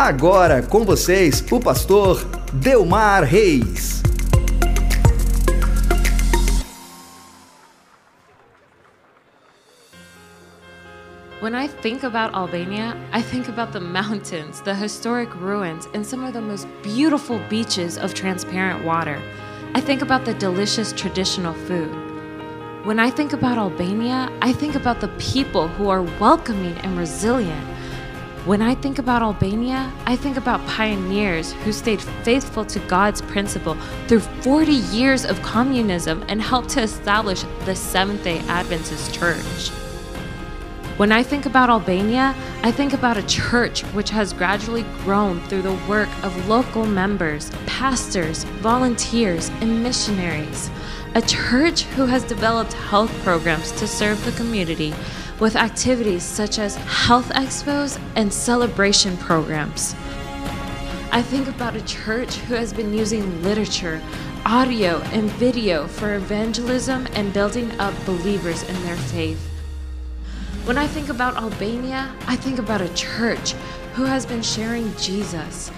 Agora com vocês, o pastor Delmar Reis. When I think about Albania, I think about the mountains, the historic ruins, and some of the most beautiful beaches of transparent water. I think about the delicious traditional food. When I think about Albania, I think about the people who are welcoming and resilient. When I think about Albania, I think about pioneers who stayed faithful to God's principle through 40 years of communism and helped to establish the Seventh day Adventist Church. When I think about Albania, I think about a church which has gradually grown through the work of local members, pastors, volunteers, and missionaries. A church who has developed health programs to serve the community with activities such as health expos and celebration programs. I think about a church who has been using literature, audio, and video for evangelism and building up believers in their faith. When I think about Albania, I think about a church who has been sharing Jesus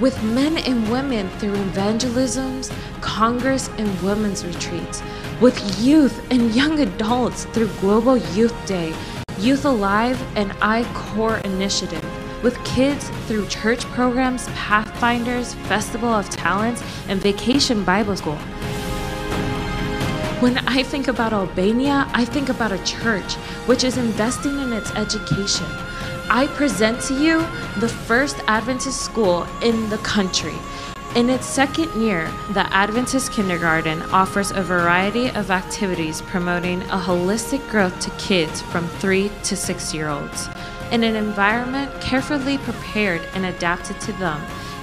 with men and women through evangelisms, congress, and women's retreats, with youth and young adults through Global Youth Day, Youth Alive, and I-Core Initiative, with kids through church programs, Pathfinders, Festival of Talents, and Vacation Bible School. When I think about Albania, I think about a church which is investing in its education. I present to you the first Adventist school in the country. In its second year, the Adventist Kindergarten offers a variety of activities promoting a holistic growth to kids from 3 to 6 year olds in an environment carefully prepared and adapted to them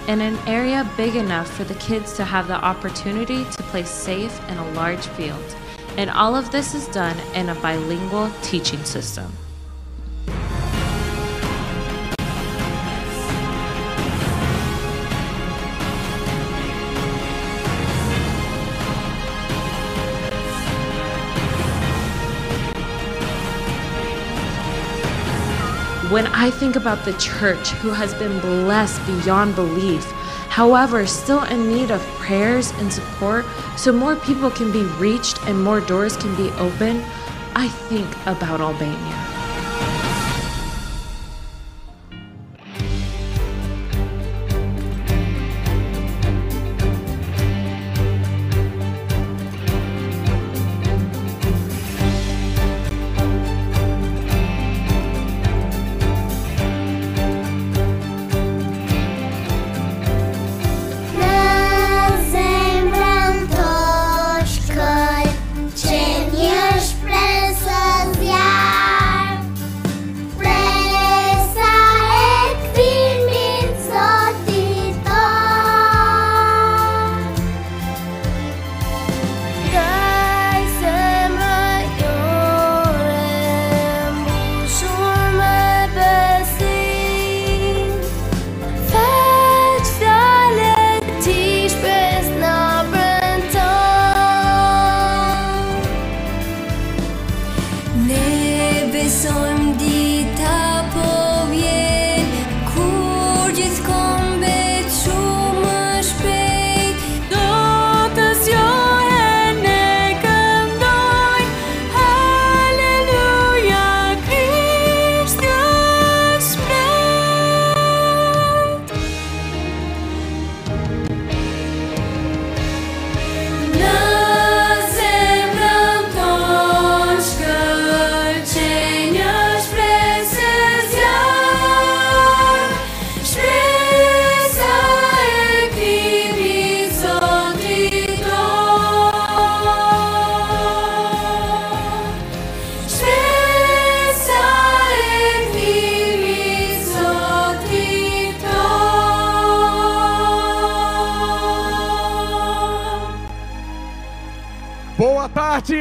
in an area big enough for the kids to have the opportunity to play safe in a large field. And all of this is done in a bilingual teaching system. When I think about the church who has been blessed beyond belief, however, still in need of prayers and support so more people can be reached and more doors can be opened, I think about Albania.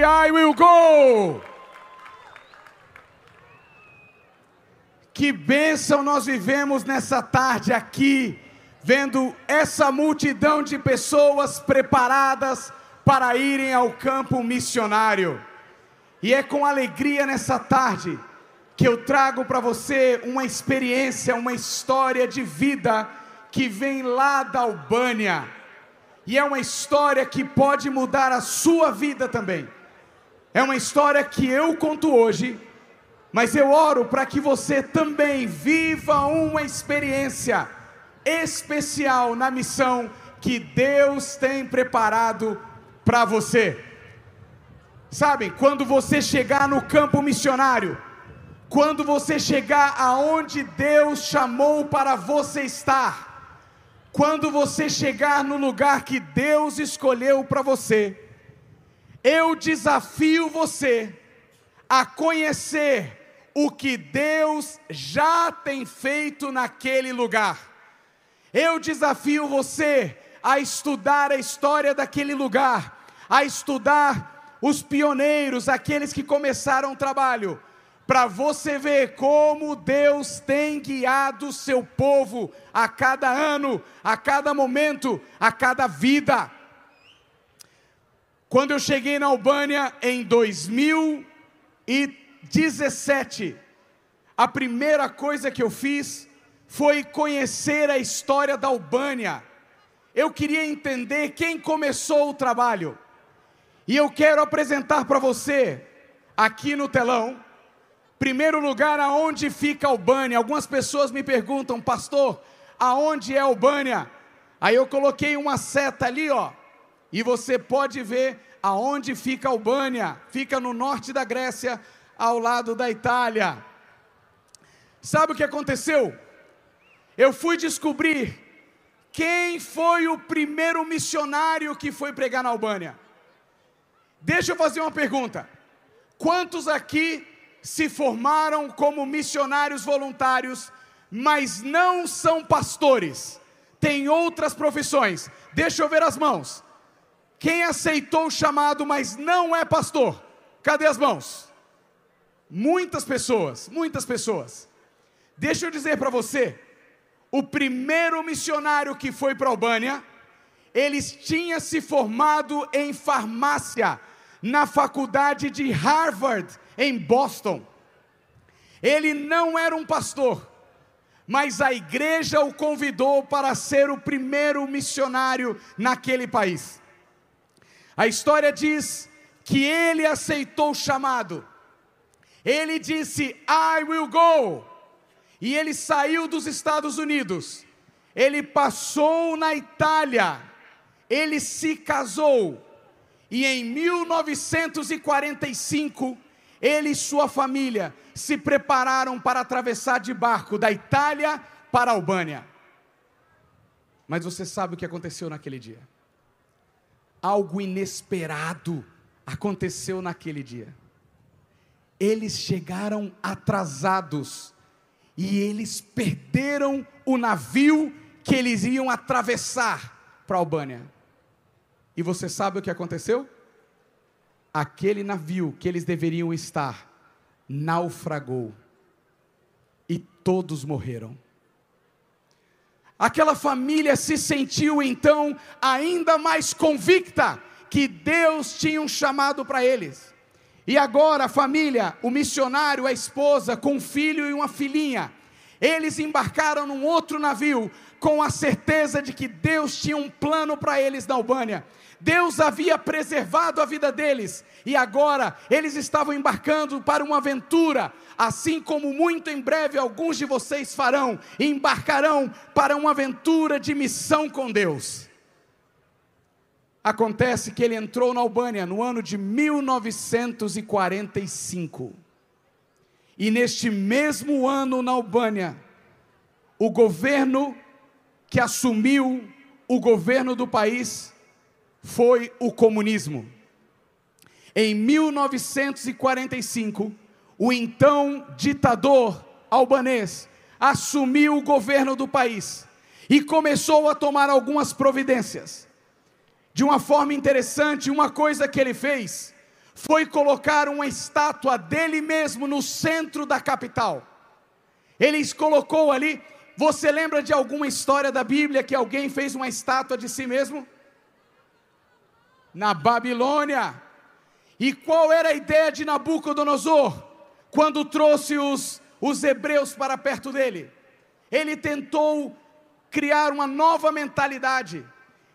I will go! Que bênção nós vivemos nessa tarde aqui, vendo essa multidão de pessoas preparadas para irem ao campo missionário. E é com alegria nessa tarde que eu trago para você uma experiência, uma história de vida que vem lá da Albânia. E é uma história que pode mudar a sua vida também. É uma história que eu conto hoje, mas eu oro para que você também viva uma experiência especial na missão que Deus tem preparado para você. Sabe, quando você chegar no campo missionário, quando você chegar aonde Deus chamou para você estar, quando você chegar no lugar que Deus escolheu para você, eu desafio você a conhecer o que Deus já tem feito naquele lugar. Eu desafio você a estudar a história daquele lugar, a estudar os pioneiros, aqueles que começaram o trabalho, para você ver como Deus tem guiado o seu povo a cada ano, a cada momento, a cada vida. Quando eu cheguei na Albânia em 2017, a primeira coisa que eu fiz foi conhecer a história da Albânia. Eu queria entender quem começou o trabalho. E eu quero apresentar para você, aqui no telão, Primeiro lugar, aonde fica Albânia? Algumas pessoas me perguntam, pastor, aonde é Albânia? Aí eu coloquei uma seta ali, ó, e você pode ver aonde fica Albânia. Fica no norte da Grécia, ao lado da Itália. Sabe o que aconteceu? Eu fui descobrir quem foi o primeiro missionário que foi pregar na Albânia. Deixa eu fazer uma pergunta. Quantos aqui se formaram como missionários voluntários, mas não são pastores, têm outras profissões. Deixa eu ver as mãos. Quem aceitou o chamado, mas não é pastor? Cadê as mãos? Muitas pessoas, muitas pessoas. Deixa eu dizer para você, o primeiro missionário que foi para a Albânia, ele tinha se formado em farmácia na faculdade de Harvard, em Boston. Ele não era um pastor, mas a igreja o convidou para ser o primeiro missionário naquele país. A história diz que ele aceitou o chamado. Ele disse: I will go. E ele saiu dos Estados Unidos. Ele passou na Itália. Ele se casou. E em 1945, ele e sua família se prepararam para atravessar de barco da Itália para a Albânia. Mas você sabe o que aconteceu naquele dia? Algo inesperado aconteceu naquele dia. Eles chegaram atrasados e eles perderam o navio que eles iam atravessar para a Albânia. E você sabe o que aconteceu? aquele navio que eles deveriam estar naufragou e todos morreram. Aquela família se sentiu então ainda mais convicta que Deus tinha um chamado para eles. E agora a família, o missionário, a esposa, com um filho e uma filhinha, eles embarcaram num outro navio com a certeza de que Deus tinha um plano para eles na Albânia. Deus havia preservado a vida deles e agora eles estavam embarcando para uma aventura, assim como muito em breve alguns de vocês farão, embarcarão para uma aventura de missão com Deus. Acontece que ele entrou na Albânia no ano de 1945. E neste mesmo ano na Albânia, o governo que assumiu o governo do país foi o comunismo. Em 1945, o então ditador albanês assumiu o governo do país e começou a tomar algumas providências. De uma forma interessante, uma coisa que ele fez foi colocar uma estátua dele mesmo no centro da capital. Ele colocou ali. Você lembra de alguma história da Bíblia que alguém fez uma estátua de si mesmo? na Babilônia. E qual era a ideia de Nabucodonosor? quando trouxe os, os hebreus para perto dele, ele tentou criar uma nova mentalidade.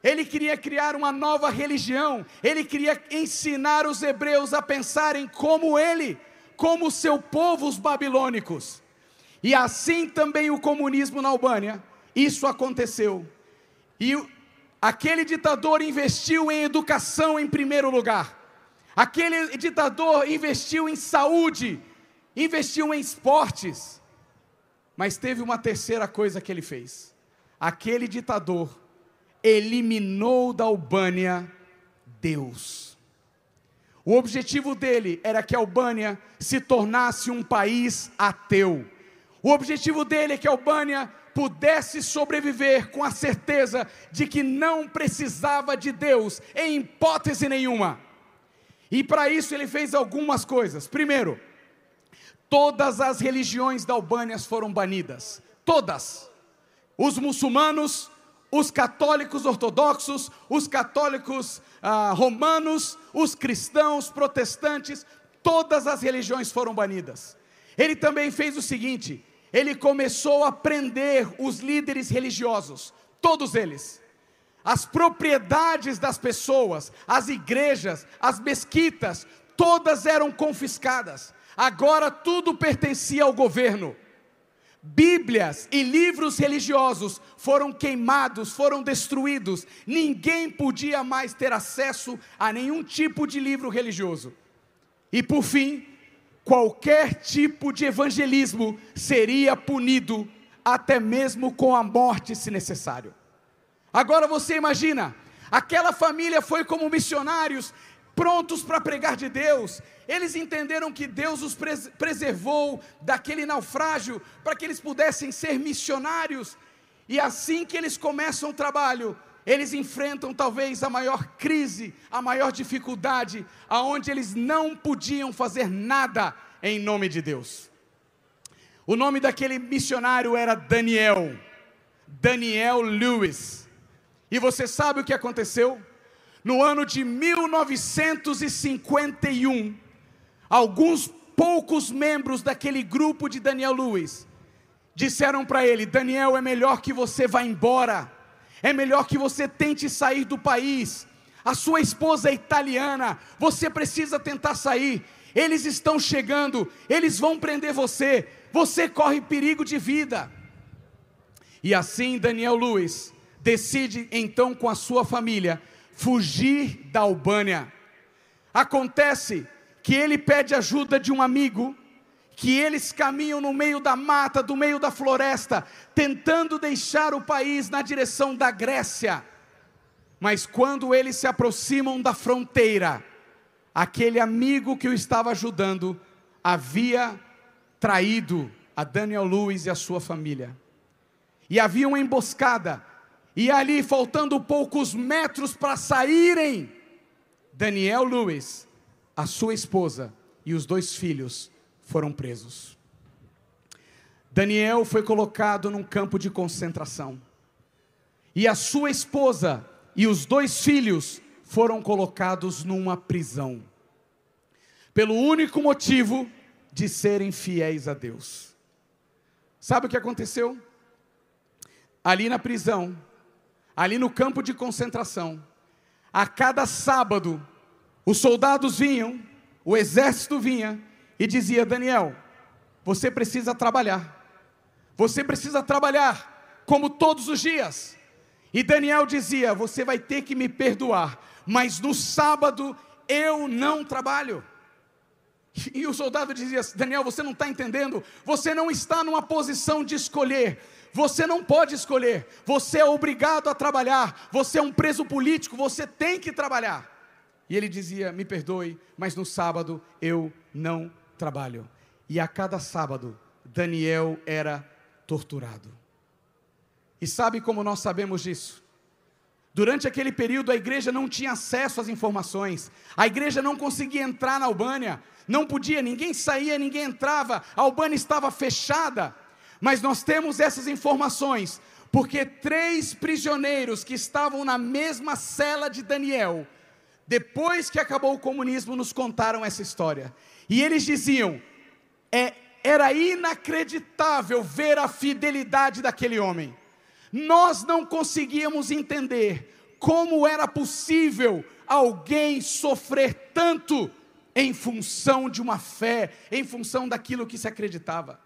Ele queria criar uma nova religião, ele queria ensinar os hebreus a pensarem como ele, como seu povo, os babilônicos. E assim também o comunismo na Albânia, isso aconteceu. E aquele ditador investiu em educação em primeiro lugar, aquele ditador investiu em saúde, investiu em esportes, mas teve uma terceira coisa que ele fez: aquele ditador eliminou da Albânia Deus. O objetivo dele era que a Albânia se tornasse um país ateu. O objetivo dele é que a Albânia pudesse sobreviver com a certeza de que não precisava de Deus em hipótese nenhuma. E para isso ele fez algumas coisas. Primeiro, todas as religiões da Albânia foram banidas. Todas. Os muçulmanos, os católicos ortodoxos, os católicos ah, romanos, os cristãos, protestantes, todas as religiões foram banidas. Ele também fez o seguinte: ele começou a prender os líderes religiosos, todos eles. As propriedades das pessoas, as igrejas, as mesquitas, todas eram confiscadas. Agora tudo pertencia ao governo. Bíblias e livros religiosos foram queimados, foram destruídos. Ninguém podia mais ter acesso a nenhum tipo de livro religioso. E por fim, qualquer tipo de evangelismo seria punido, até mesmo com a morte, se necessário. Agora você imagina, aquela família foi como missionários, prontos para pregar de Deus. Eles entenderam que Deus os pres preservou daquele naufrágio para que eles pudessem ser missionários. E assim que eles começam o trabalho, eles enfrentam talvez a maior crise, a maior dificuldade, aonde eles não podiam fazer nada em nome de Deus. O nome daquele missionário era Daniel, Daniel Lewis. E você sabe o que aconteceu? No ano de 1951, alguns poucos membros daquele grupo de Daniel Lewis disseram para ele: Daniel, é melhor que você vá embora, é melhor que você tente sair do país. A sua esposa é italiana, você precisa tentar sair. Eles estão chegando, eles vão prender você, você corre perigo de vida. E assim Daniel Lewis decide então com a sua família fugir da Albânia. Acontece que ele pede ajuda de um amigo, que eles caminham no meio da mata, do meio da floresta, tentando deixar o país na direção da Grécia. Mas quando eles se aproximam da fronteira, aquele amigo que o estava ajudando havia traído a Daniel Lewis e a sua família. E havia uma emboscada e ali, faltando poucos metros para saírem, Daniel Lewis, a sua esposa e os dois filhos foram presos. Daniel foi colocado num campo de concentração. E a sua esposa e os dois filhos foram colocados numa prisão. Pelo único motivo de serem fiéis a Deus. Sabe o que aconteceu? Ali na prisão, ali no campo de concentração, a cada sábado, os soldados vinham, o exército vinha e dizia: Daniel, você precisa trabalhar, você precisa trabalhar, como todos os dias. E Daniel dizia: Você vai ter que me perdoar, mas no sábado eu não trabalho. E o soldado dizia: Daniel, você não está entendendo, você não está numa posição de escolher, você não pode escolher, você é obrigado a trabalhar, você é um preso político, você tem que trabalhar. E ele dizia: Me perdoe, mas no sábado eu não trabalho. E a cada sábado, Daniel era torturado. E sabe como nós sabemos disso? Durante aquele período, a igreja não tinha acesso às informações, a igreja não conseguia entrar na Albânia, não podia, ninguém saía, ninguém entrava, a Albânia estava fechada. Mas nós temos essas informações, porque três prisioneiros que estavam na mesma cela de Daniel, depois que acabou o comunismo, nos contaram essa história. E eles diziam: É, era inacreditável ver a fidelidade daquele homem. Nós não conseguíamos entender como era possível alguém sofrer tanto em função de uma fé, em função daquilo que se acreditava.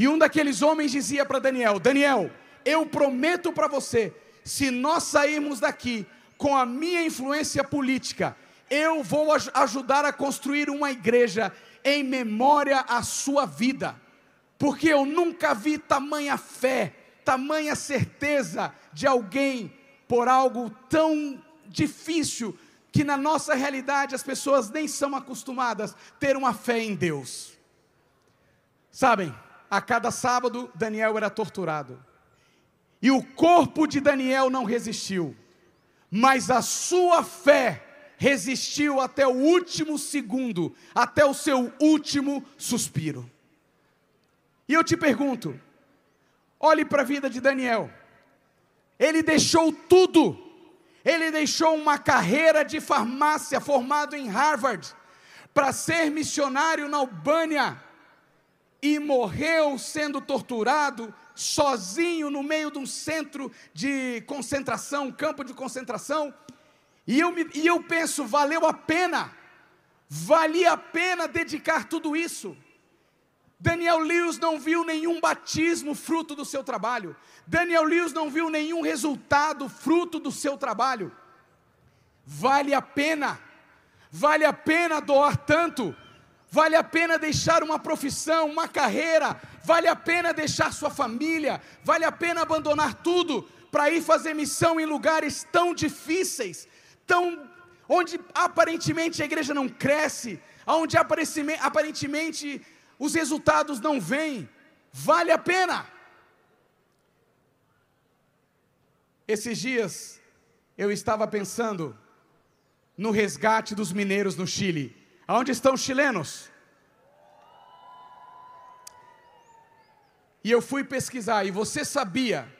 E um daqueles homens dizia para Daniel: Daniel, eu prometo para você, se nós sairmos daqui com a minha influência política, eu vou aj ajudar a construir uma igreja em memória à sua vida, porque eu nunca vi tamanha fé, tamanha certeza de alguém por algo tão difícil que na nossa realidade as pessoas nem são acostumadas a ter uma fé em Deus. Sabem, a cada sábado Daniel era torturado. E o corpo de Daniel não resistiu, mas a sua fé resistiu até o último segundo, até o seu último suspiro. E eu te pergunto, olhe para a vida de Daniel. Ele deixou tudo. Ele deixou uma carreira de farmácia formado em Harvard para ser missionário na Albânia e morreu sendo torturado sozinho no meio de um centro de concentração, um campo de concentração. E eu, me, e eu penso, valeu a pena, valia a pena dedicar tudo isso. Daniel Lewis não viu nenhum batismo fruto do seu trabalho. Daniel Lewis não viu nenhum resultado fruto do seu trabalho. Vale a pena, vale a pena doar tanto, vale a pena deixar uma profissão, uma carreira, vale a pena deixar sua família, vale a pena abandonar tudo para ir fazer missão em lugares tão difíceis, tão onde aparentemente a igreja não cresce, onde aparentemente os resultados não vêm, vale a pena. Esses dias eu estava pensando no resgate dos mineiros no Chile. Aonde estão os chilenos? E eu fui pesquisar, e você sabia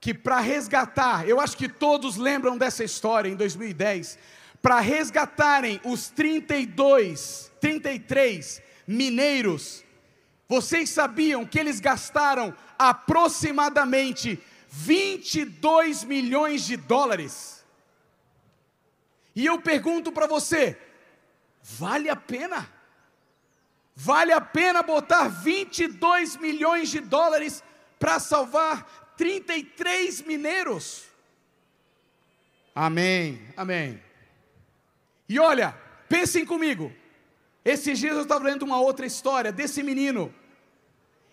que para resgatar, eu acho que todos lembram dessa história em 2010, para resgatarem os 32, 33 mineiros, vocês sabiam que eles gastaram aproximadamente 22 milhões de dólares? E eu pergunto para você, vale a pena? Vale a pena botar 22 milhões de dólares para salvar 33 mineiros? Amém, amém. E olha, pensem comigo, esses dias eu estava lendo uma outra história desse menino.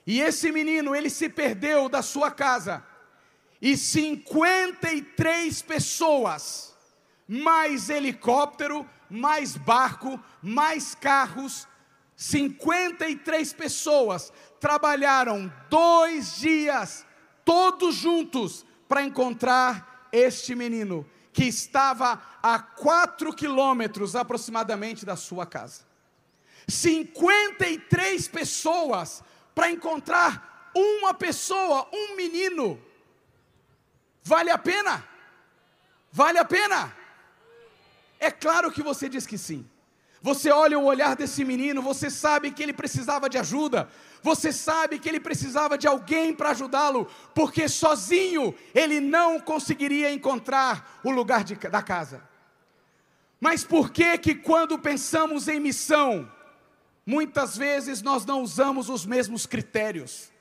E esse menino, ele se perdeu da sua casa. E 53 pessoas, mais helicóptero, mais barco, mais carros, 53 pessoas trabalharam dois dias, todos juntos, para encontrar este menino, que estava a 4 quilômetros aproximadamente da sua casa. 53 pessoas para encontrar uma pessoa, um menino. Vale a pena? Vale a pena? É claro que você diz que sim. Você olha o olhar desse menino, você sabe que ele precisava de ajuda, você sabe que ele precisava de alguém para ajudá-lo, porque sozinho ele não conseguiria encontrar o lugar de, da casa. Mas por que que quando pensamos em missão, Muitas vezes nós não usamos os mesmos critérios.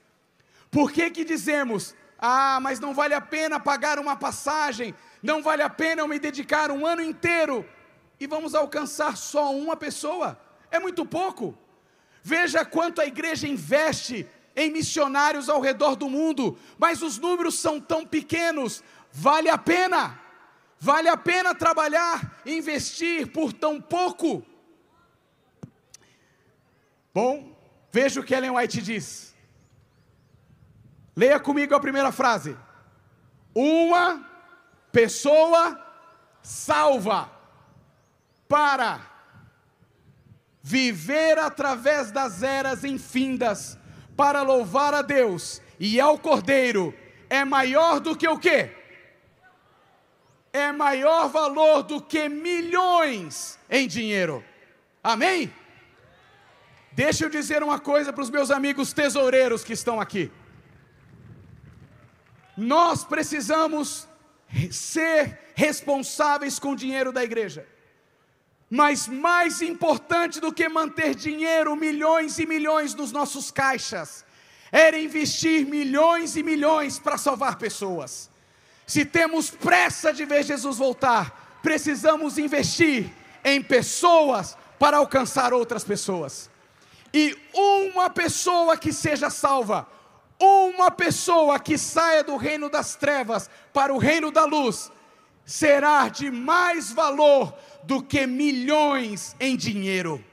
Por que que dizemos, ah, mas não vale a pena pagar uma passagem, não vale a pena eu me dedicar um ano inteiro e vamos alcançar só uma pessoa? É muito pouco. Veja quanto a igreja investe em missionários ao redor do mundo, mas os números são tão pequenos. Vale a pena? Vale a pena trabalhar, investir por tão pouco? Bom, veja o que Ellen White diz. Leia comigo a primeira frase. Uma pessoa salva para viver através das eras infindas, para louvar a Deus e ao Cordeiro, é maior do que o quê? É maior valor do que milhões em dinheiro. Amém? deixa eu dizer uma coisa para os meus amigos tesoureiros que estão aqui. Nós precisamos ser responsáveis com o dinheiro da igreja. Mas mais importante do que manter dinheiro, milhões e milhões nos nossos caixas, era investir milhões e milhões para salvar pessoas. Se temos pressa de ver Jesus voltar, precisamos investir em pessoas para alcançar outras pessoas. E uma pessoa que seja salva, uma pessoa que saia do reino das trevas para o reino da luz, será de mais valor do que milhões em dinheiro.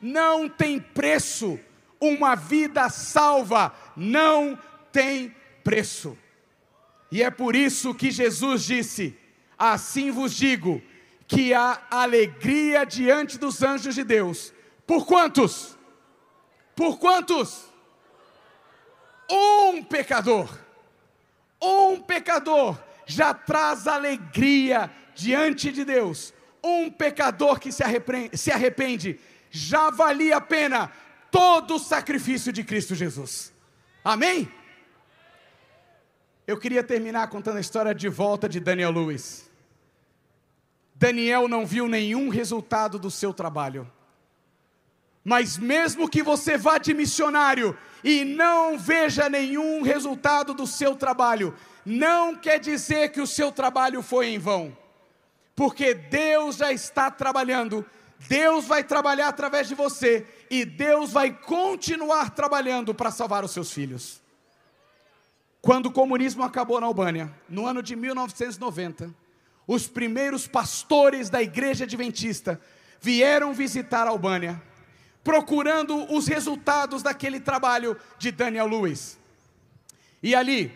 Não tem preço, uma vida salva não tem preço. E é por isso que Jesus disse: Assim vos digo, que há alegria diante dos anjos de Deus. Por quantos? Por quantos? Um pecador. Um pecador já traz alegria diante de Deus. Um pecador que se arrepende, se arrepende já valia a pena todo o sacrifício de Cristo Jesus. Amém? Eu queria terminar contando a história de volta de Daniel Lewis. Daniel não viu nenhum resultado do seu trabalho. Mas mesmo que você vá de missionário e não veja nenhum resultado do seu trabalho, não quer dizer que o seu trabalho foi em vão. Porque Deus já está trabalhando, Deus vai trabalhar através de você e Deus vai continuar trabalhando para salvar os seus filhos. Quando o comunismo acabou na Albânia, no ano de 1990, os primeiros pastores da igreja adventista vieram visitar a Albânia, procurando os resultados daquele trabalho de Daniel Lewis. E ali,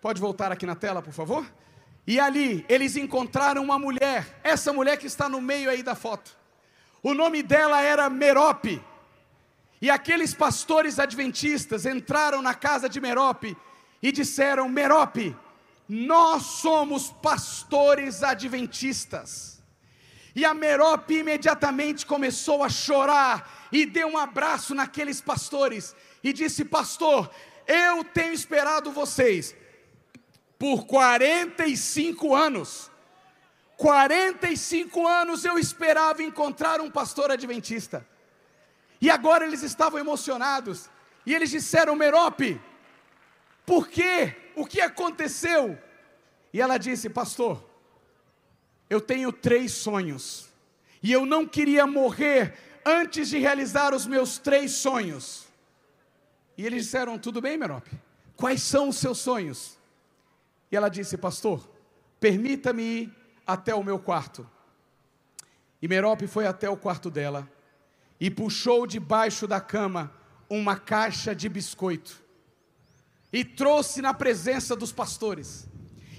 pode voltar aqui na tela, por favor? E ali eles encontraram uma mulher, essa mulher que está no meio aí da foto. O nome dela era Merope. E aqueles pastores adventistas entraram na casa de Merope e disseram: Merope, nós somos pastores adventistas. E a Merope imediatamente começou a chorar e deu um abraço naqueles pastores e disse: Pastor, eu tenho esperado vocês por 45 anos. 45 anos eu esperava encontrar um pastor adventista. E agora eles estavam emocionados. E eles disseram: Merope, por quê? O que aconteceu? E ela disse: Pastor, eu tenho três sonhos, e eu não queria morrer antes de realizar os meus três sonhos. E eles disseram: Tudo bem, Merope, quais são os seus sonhos? E ela disse: Pastor, permita-me ir até o meu quarto. E Merope foi até o quarto dela e puxou debaixo da cama uma caixa de biscoito e trouxe na presença dos pastores.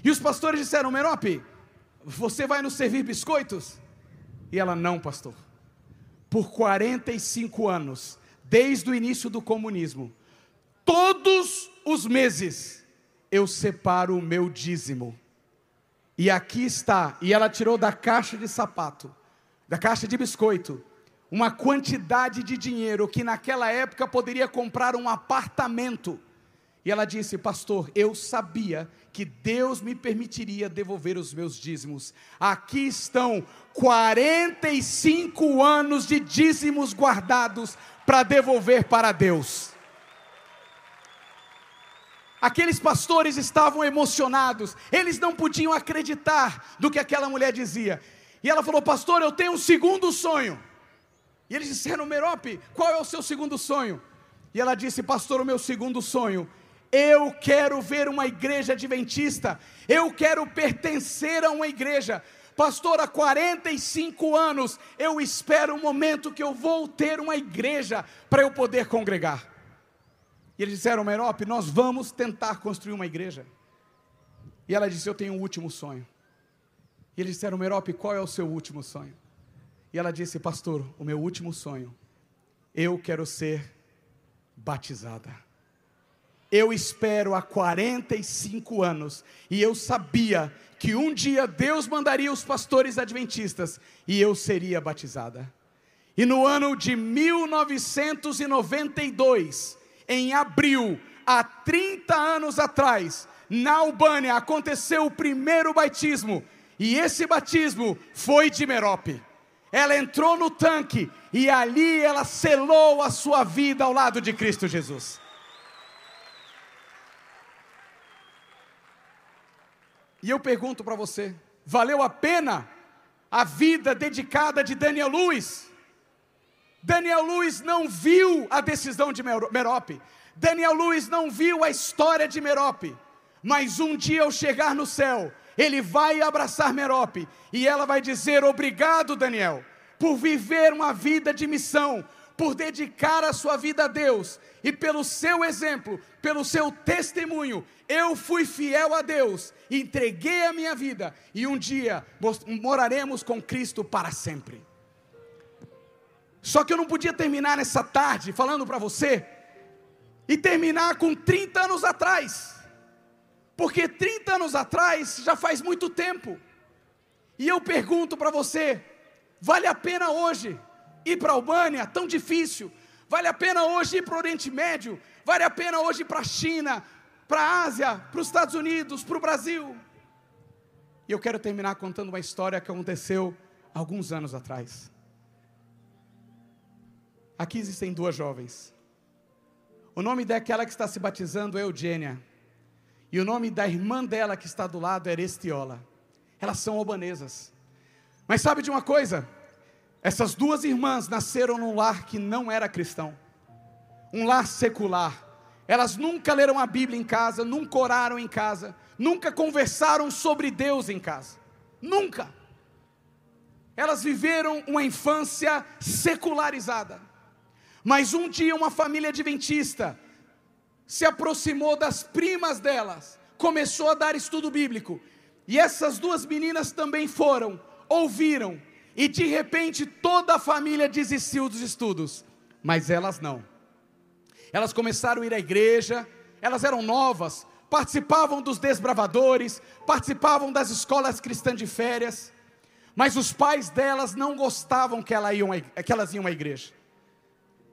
E os pastores disseram: Merope, você vai nos servir biscoitos? E ela: Não, pastor. Por 45 anos, desde o início do comunismo, todos os meses, eu separo o meu dízimo. E aqui está. E ela tirou da caixa de sapato, da caixa de biscoito, uma quantidade de dinheiro que naquela época poderia comprar um apartamento. E ela disse: Pastor, eu sabia que Deus me permitiria devolver os meus dízimos. Aqui estão 45 anos de dízimos guardados para devolver para Deus. Aqueles pastores estavam emocionados, eles não podiam acreditar do que aquela mulher dizia. E ela falou: Pastor, eu tenho um segundo sonho. E eles disseram: Merope, qual é o seu segundo sonho? E ela disse: Pastor, o meu segundo sonho eu quero ver uma igreja adventista, eu quero pertencer a uma igreja. Pastor, há 45 anos eu espero o momento que eu vou ter uma igreja para eu poder congregar. E eles disseram, Merope, nós vamos tentar construir uma igreja. E ela disse: Eu tenho um último sonho. E eles disseram, Merope, qual é o seu último sonho? E ela disse, Pastor, o meu último sonho, eu quero ser batizada eu espero há 45 anos, e eu sabia que um dia Deus mandaria os pastores adventistas e eu seria batizada. E no ano de 1992, em abril, há 30 anos atrás, na Albânia, aconteceu o primeiro batismo. E esse batismo foi de Merope. Ela entrou no tanque e ali ela selou a sua vida ao lado de Cristo Jesus. E eu pergunto para você: valeu a pena a vida dedicada de Daniel Lewis? Daniel Lewis não viu a decisão de Merope. Daniel Lewis não viu a história de Merope. Mas um dia ao chegar no céu, ele vai abraçar Merope e ela vai dizer: Obrigado, Daniel, por viver uma vida de missão, por dedicar a sua vida a Deus e pelo seu exemplo, pelo seu testemunho, eu fui fiel a Deus, entreguei a minha vida e um dia moraremos com Cristo para sempre. Só que eu não podia terminar nessa tarde falando para você e terminar com 30 anos atrás, porque 30 anos atrás já faz muito tempo. E eu pergunto para você: vale a pena hoje ir para a Albânia, tão difícil? Vale a pena hoje ir para o Oriente Médio? Vale a pena hoje ir para a China, para a Ásia, para os Estados Unidos, para o Brasil? E eu quero terminar contando uma história que aconteceu alguns anos atrás. Aqui existem duas jovens. O nome daquela que está se batizando é Eugênia. E o nome da irmã dela que está do lado é Erestiola. Elas são albanesas. Mas sabe de uma coisa? Essas duas irmãs nasceram num lar que não era cristão, um lar secular. Elas nunca leram a Bíblia em casa, nunca oraram em casa, nunca conversaram sobre Deus em casa. Nunca. Elas viveram uma infância secularizada. Mas um dia uma família adventista se aproximou das primas delas, começou a dar estudo bíblico. E essas duas meninas também foram, ouviram, e de repente toda a família desistiu dos estudos, mas elas não. Elas começaram a ir à igreja, elas eram novas, participavam dos desbravadores, participavam das escolas cristãs de férias, mas os pais delas não gostavam que, elas iam à igreja.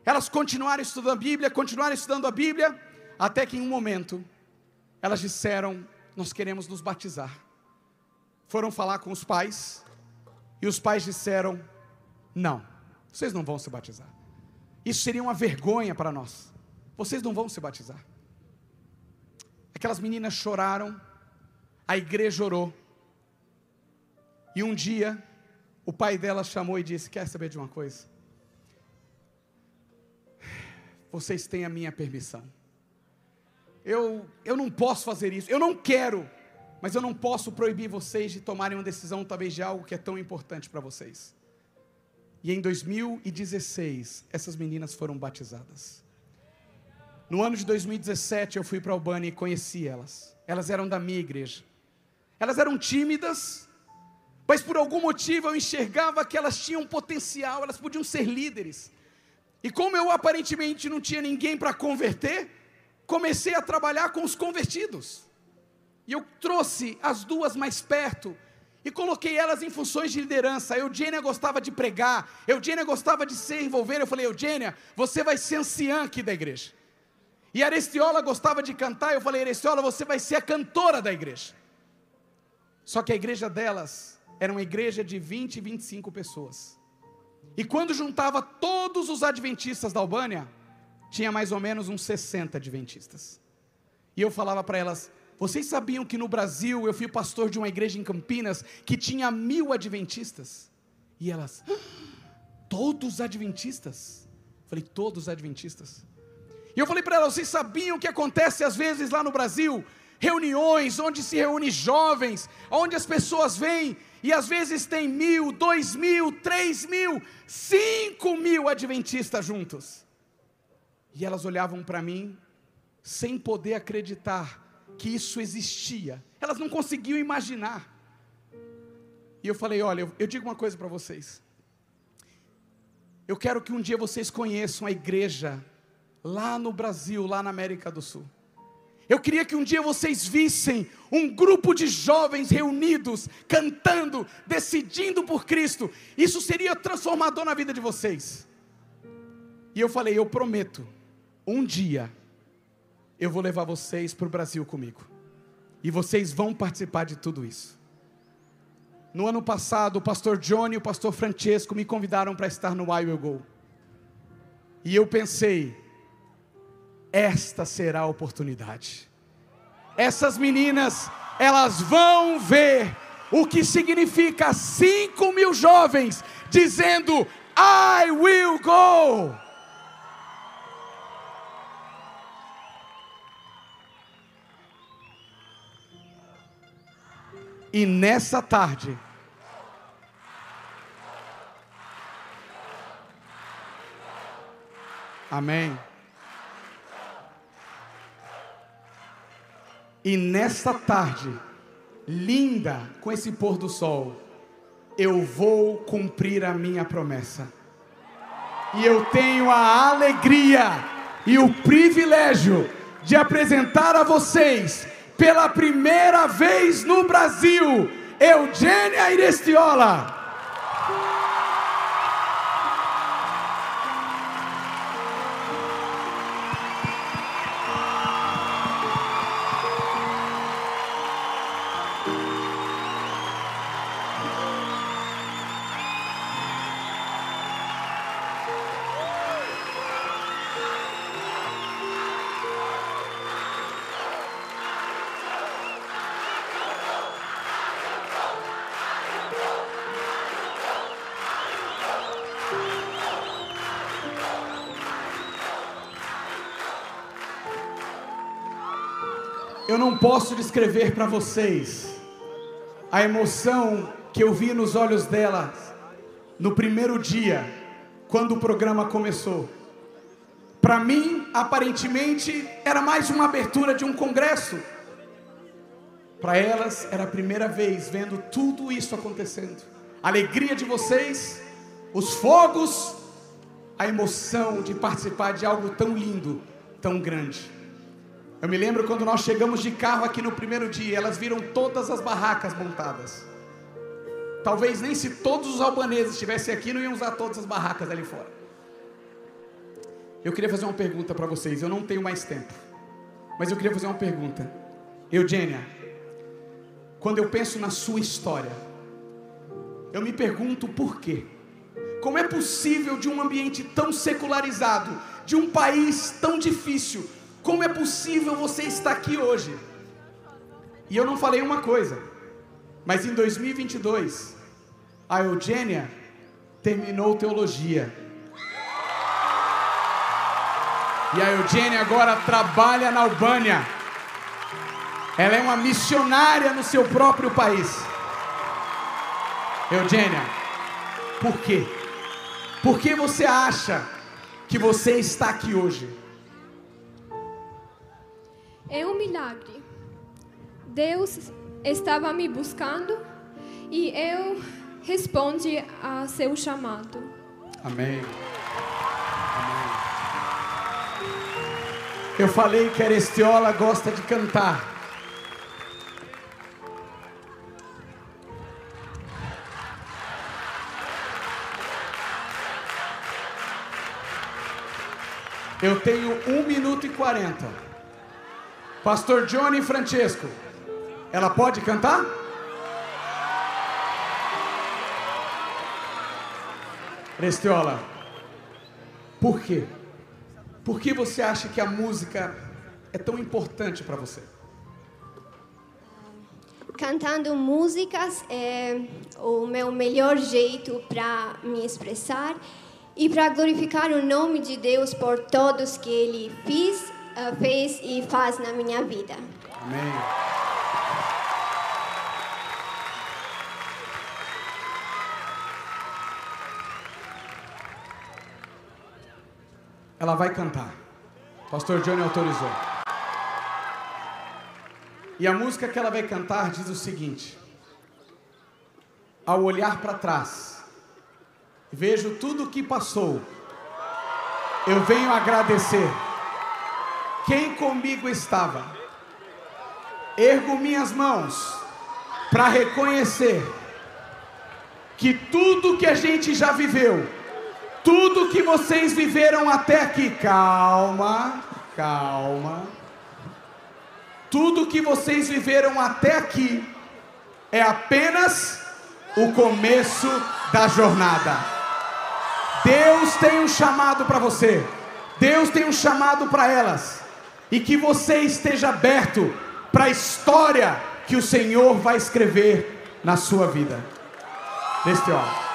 Elas continuaram estudando a Bíblia, continuaram estudando a Bíblia, até que em um momento elas disseram: Nós queremos nos batizar. Foram falar com os pais, e os pais disseram: Não, vocês não vão se batizar. Isso seria uma vergonha para nós. Vocês não vão se batizar. Aquelas meninas choraram, a igreja orou. E um dia, o pai dela chamou e disse: Quer saber de uma coisa? Vocês têm a minha permissão. Eu, eu não posso fazer isso, eu não quero mas eu não posso proibir vocês de tomarem uma decisão, talvez de algo que é tão importante para vocês. E em 2016, essas meninas foram batizadas. No ano de 2017, eu fui para Albânia e conheci elas. Elas eram da minha igreja. Elas eram tímidas, mas por algum motivo eu enxergava que elas tinham potencial, elas podiam ser líderes. E como eu aparentemente não tinha ninguém para converter, comecei a trabalhar com os convertidos. E eu trouxe as duas mais perto e coloquei elas em funções de liderança. A Eugênia gostava de pregar, a Eugênia gostava de se envolver. Eu falei, Eugênia, você vai ser anciã aqui da igreja. E a Arestiola gostava de cantar. Eu falei, Arestiola, você vai ser a cantora da igreja. Só que a igreja delas era uma igreja de 20, 25 pessoas. E quando juntava todos os adventistas da Albânia, tinha mais ou menos uns 60 adventistas. E eu falava para elas: vocês sabiam que no Brasil eu fui pastor de uma igreja em Campinas que tinha mil adventistas? E elas, todos adventistas? falei, todos adventistas. E eu falei para elas, vocês sabiam o que acontece às vezes lá no Brasil? Reuniões onde se reúne jovens, onde as pessoas vêm e às vezes tem mil, dois mil, três mil, cinco mil adventistas juntos. E elas olhavam para mim sem poder acreditar que isso existia. Elas não conseguiam imaginar. E eu falei: olha, eu, eu digo uma coisa para vocês. Eu quero que um dia vocês conheçam a igreja lá no Brasil, lá na América do Sul. Eu queria que um dia vocês vissem um grupo de jovens reunidos, cantando, decidindo por Cristo. Isso seria transformador na vida de vocês. E eu falei: eu prometo, um dia eu vou levar vocês para o Brasil comigo. E vocês vão participar de tudo isso. No ano passado, o pastor Johnny e o pastor Francesco me convidaram para estar no I Will Go. E eu pensei, esta será a oportunidade. Essas meninas, elas vão ver o que significa 5 mil jovens dizendo: I will go. E nessa tarde, Amém. E nesta tarde, linda com esse pôr do sol, eu vou cumprir a minha promessa. E eu tenho a alegria e o privilégio de apresentar a vocês, pela primeira vez no Brasil, Eugênia Irestiola. Posso descrever para vocês a emoção que eu vi nos olhos dela no primeiro dia, quando o programa começou. Para mim, aparentemente, era mais uma abertura de um congresso. Para elas, era a primeira vez vendo tudo isso acontecendo. A alegria de vocês, os fogos, a emoção de participar de algo tão lindo, tão grande. Eu me lembro quando nós chegamos de carro aqui no primeiro dia, elas viram todas as barracas montadas. Talvez nem se todos os albaneses estivessem aqui, não iam usar todas as barracas ali fora. Eu queria fazer uma pergunta para vocês, eu não tenho mais tempo. Mas eu queria fazer uma pergunta. Eugênia, quando eu penso na sua história, eu me pergunto por quê? Como é possível de um ambiente tão secularizado, de um país tão difícil, como é possível você estar aqui hoje? E eu não falei uma coisa, mas em 2022, a Eugênia terminou teologia. E a Eugênia agora trabalha na Albânia. Ela é uma missionária no seu próprio país. Eugênia, por quê? Por que você acha que você está aqui hoje? É um milagre. Deus estava me buscando e eu respondi a seu chamado. Amém. Amém. Eu falei que a Arestiola gosta de cantar. Eu tenho um minuto e quarenta. Pastor Johnny Francesco, ela pode cantar? Restiola, por quê? Por que você acha que a música é tão importante para você? Cantando músicas é o meu melhor jeito para me expressar e para glorificar o nome de Deus por todos que Ele fez, fez e faz na minha vida. Amém. Ela vai cantar. Pastor Johnny autorizou. E a música que ela vai cantar diz o seguinte: Ao olhar para trás, vejo tudo o que passou, eu venho agradecer quem comigo estava. Ergo minhas mãos para reconhecer que tudo que a gente já viveu, tudo que vocês viveram até aqui, calma, calma. Tudo que vocês viveram até aqui é apenas o começo da jornada. Deus tem um chamado para você. Deus tem um chamado para elas e que você esteja aberto para a história que o Senhor vai escrever na sua vida. Neste homem.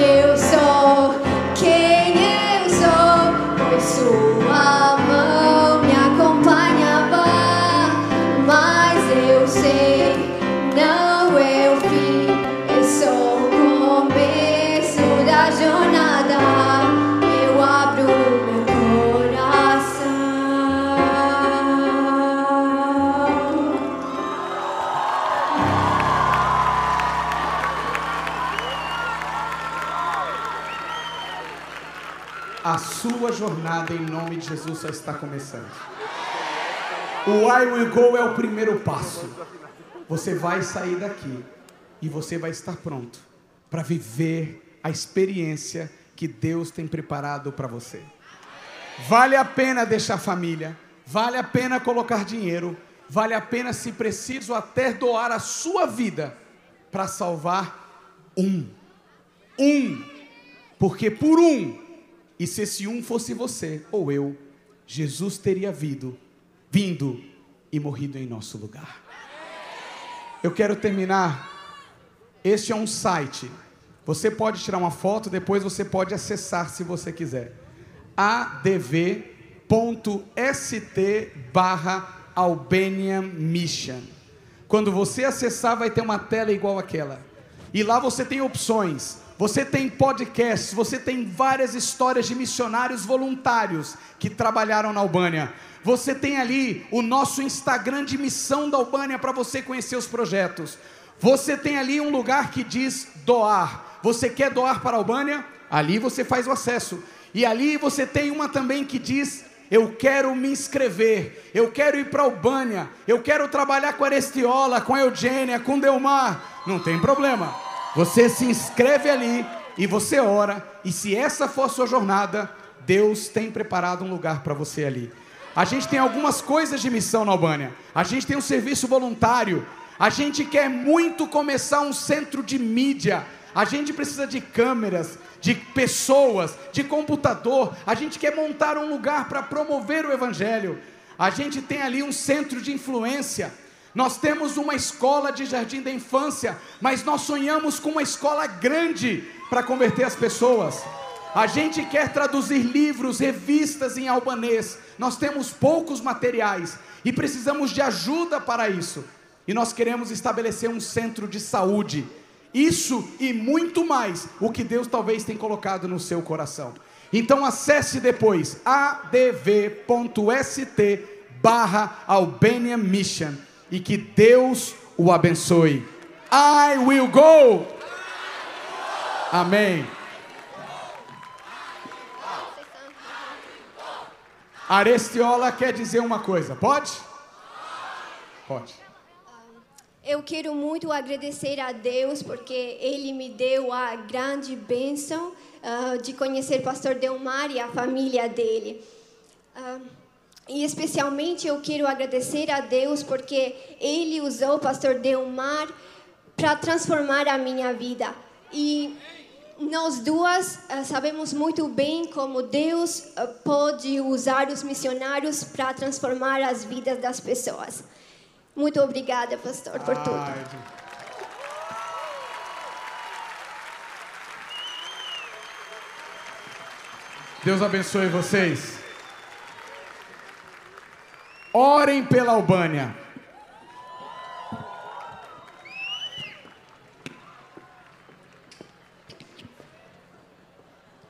Deus. tua jornada em nome de Jesus só está começando. O I will go é o primeiro passo. Você vai sair daqui e você vai estar pronto para viver a experiência que Deus tem preparado para você. Vale a pena deixar família, vale a pena colocar dinheiro, vale a pena, se preciso, até doar a sua vida para salvar um. Um. Porque por um e se esse um fosse você ou eu, Jesus teria vindo, vindo e morrido em nosso lugar. Eu quero terminar. Este é um site. Você pode tirar uma foto, depois você pode acessar se você quiser. adv.st barra Albanian Mission. Quando você acessar, vai ter uma tela igual aquela. E lá você tem opções. Você tem podcasts, você tem várias histórias de missionários voluntários que trabalharam na Albânia. Você tem ali o nosso Instagram de missão da Albânia para você conhecer os projetos. Você tem ali um lugar que diz doar. Você quer doar para a Albânia? Ali você faz o acesso. E ali você tem uma também que diz eu quero me inscrever, eu quero ir para Albânia, eu quero trabalhar com a Arestiola, com a Eugênia, com Delmar. Não tem problema. Você se inscreve ali e você ora, e se essa for a sua jornada, Deus tem preparado um lugar para você ali. A gente tem algumas coisas de missão na Albânia. A gente tem um serviço voluntário. A gente quer muito começar um centro de mídia. A gente precisa de câmeras, de pessoas, de computador. A gente quer montar um lugar para promover o Evangelho. A gente tem ali um centro de influência. Nós temos uma escola de jardim da infância, mas nós sonhamos com uma escola grande para converter as pessoas. A gente quer traduzir livros, revistas em albanês. Nós temos poucos materiais e precisamos de ajuda para isso. E nós queremos estabelecer um centro de saúde. Isso e muito mais o que Deus talvez tenha colocado no seu coração. Então acesse depois adv.st barra Albanian Mission e que Deus o abençoe. I will go. Amém. Arestiola quer dizer uma coisa, pode? Pode. Eu quero muito agradecer a Deus porque Ele me deu a grande bênção ah, de conhecer Pastor Delmar e a família dele. Ah, e especialmente eu quero agradecer a Deus porque Ele usou o Pastor Delmar para transformar a minha vida. E nós duas ah, sabemos muito bem como Deus ah, pode usar os missionários para transformar as vidas das pessoas. Muito obrigada, pastor, por tudo. Deus abençoe vocês. Orem pela Albânia.